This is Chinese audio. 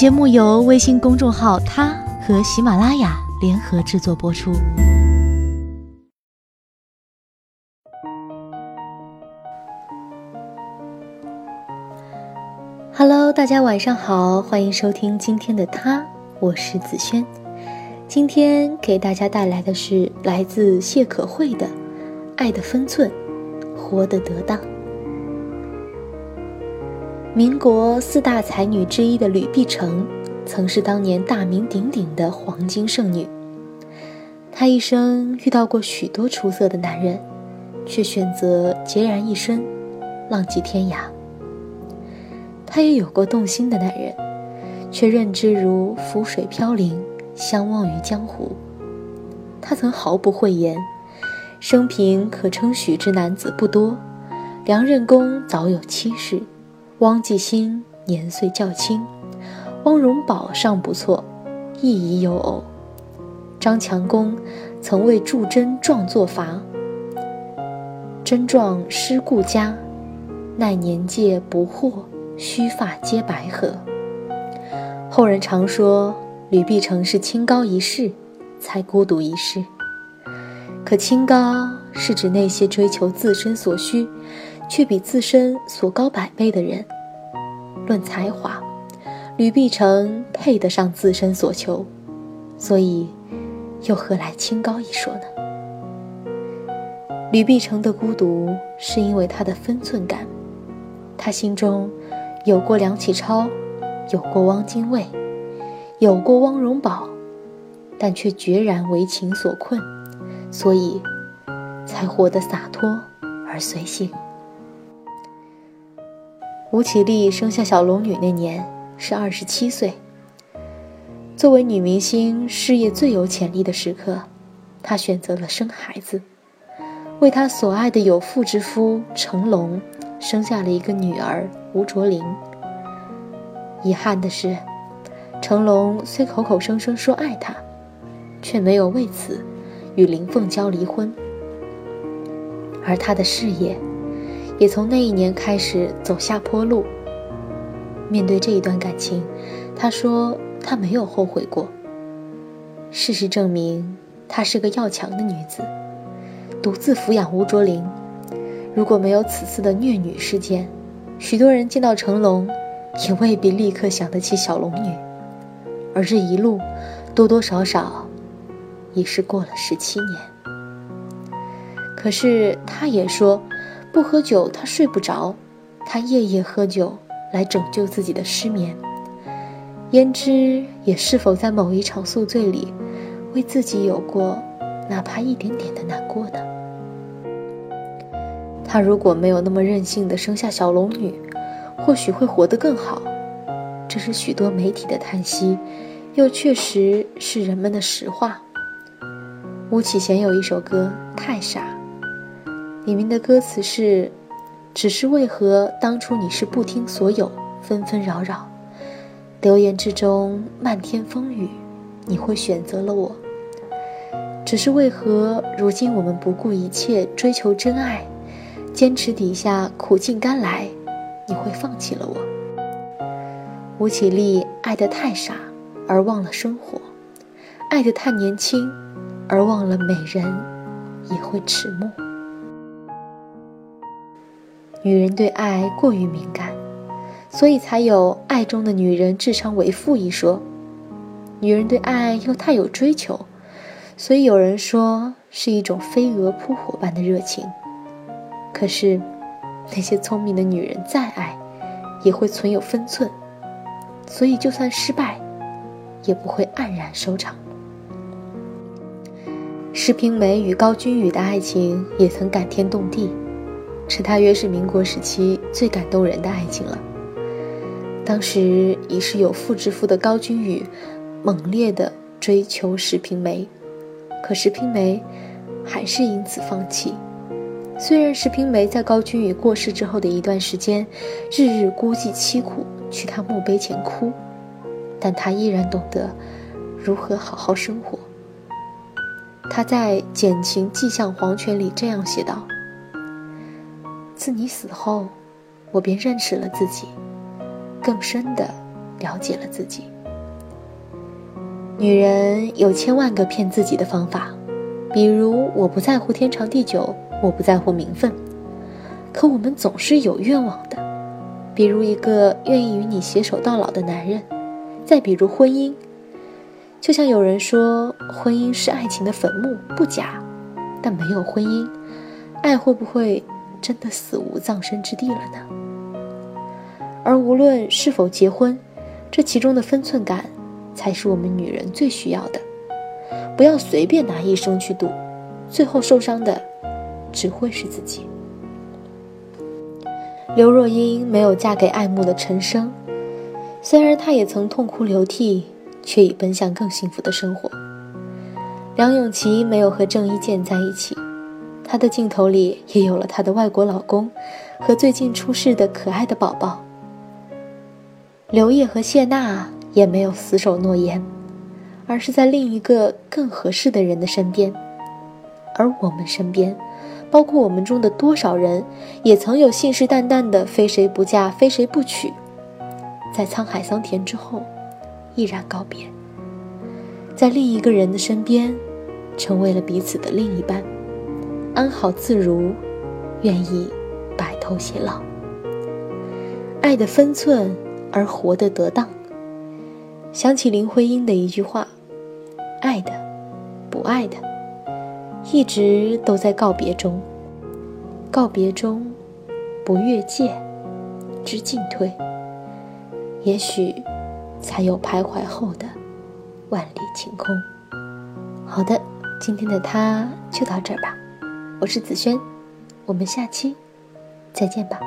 节目由微信公众号“他”和喜马拉雅联合制作播出。Hello，大家晚上好，欢迎收听今天的他，我是子轩。今天给大家带来的是来自谢可慧的《爱的分寸，活得得当》。民国四大才女之一的吕碧城，曾是当年大名鼎鼎的黄金剩女。她一生遇到过许多出色的男人，却选择孑然一身，浪迹天涯。她也有过动心的男人，却任之如浮水飘零，相忘于江湖。她曾毫不讳言，生平可称许之男子不多，梁任公早有妻室。汪继兴年岁较轻，汪荣宝尚不错，亦已有偶。张强公曾为祝真壮作罚，真状失故家，奈年届不惑，须发皆白合。后人常说吕碧城是清高一世，才孤独一世。可清高是指那些追求自身所需。却比自身所高百倍的人。论才华，吕碧城配得上自身所求，所以，又何来清高一说呢？吕碧城的孤独是因为他的分寸感，他心中有过梁启超，有过汪精卫，有过汪荣宝，但却决然为情所困，所以，才活得洒脱而随性。吴绮莉生下小龙女那年是二十七岁。作为女明星事业最有潜力的时刻，她选择了生孩子，为她所爱的有妇之夫成龙生下了一个女儿吴卓林。遗憾的是，成龙虽口口声声说爱她，却没有为此与林凤娇离婚，而他的事业。也从那一年开始走下坡路。面对这一段感情，他说他没有后悔过。事实证明，她是个要强的女子，独自抚养吴卓林。如果没有此次的虐女事件，许多人见到成龙，也未必立刻想得起小龙女。而这一路，多多少少，已是过了十七年。可是他也说。不喝酒，他睡不着。他夜夜喝酒来拯救自己的失眠。焉知也是否在某一场宿醉里，为自己有过哪怕一点点的难过呢？他如果没有那么任性的生下小龙女，或许会活得更好。这是许多媒体的叹息，又确实是人们的实话。巫启贤有一首歌《太傻》。里面的歌词是：“只是为何当初你是不听所有纷纷扰扰，流言之中漫天风雨，你会选择了我？只是为何如今我们不顾一切追求真爱，坚持底下苦尽甘来，你会放弃了我？”吴绮莉爱得太傻，而忘了生活；爱得太年轻，而忘了美人也会迟暮。女人对爱过于敏感，所以才有“爱中的女人智商为负”一说。女人对爱又太有追求，所以有人说是一种飞蛾扑火般的热情。可是，那些聪明的女人再爱，也会存有分寸，所以就算失败，也不会黯然收场。石平梅与高君宇的爱情也曾感天动地。是大约是民国时期最感动人的爱情了。当时已是有妇之夫的高君宇，猛烈地追求石平梅，可石平梅还是因此放弃。虽然石平梅在高君宇过世之后的一段时间，日日孤寂凄苦，去他墓碑前哭，但她依然懂得如何好好生活。他在《简情寄向黄泉》里这样写道。自你死后，我便认识了自己，更深的了解了自己。女人有千万个骗自己的方法，比如我不在乎天长地久，我不在乎名分。可我们总是有愿望的，比如一个愿意与你携手到老的男人，再比如婚姻。就像有人说，婚姻是爱情的坟墓，不假。但没有婚姻，爱会不会真的死无葬身之地了呢？而无论是否结婚，这其中的分寸感，才是我们女人最需要的。不要随便拿一生去赌，最后受伤的只会是自己。刘若英没有嫁给爱慕的陈升，虽然她也曾痛哭流涕，却已奔向更幸福的生活。梁咏琪没有和郑伊健在一起，她的镜头里也有了她的外国老公和最近出世的可爱的宝宝。刘烨和谢娜也没有死守诺言，而是在另一个更合适的人的身边。而我们身边。包括我们中的多少人，也曾有信誓旦旦的“非谁不嫁，非谁不娶”，在沧海桑田之后，毅然告别，在另一个人的身边，成为了彼此的另一半，安好自如，愿意白头偕老。爱的分寸，而活得得当。想起林徽因的一句话：“爱的，不爱的。”一直都在告别中，告别中，不越界，知进退，也许才有徘徊后的万里晴空。好的，今天的他就到这儿吧。我是紫萱，我们下期再见吧。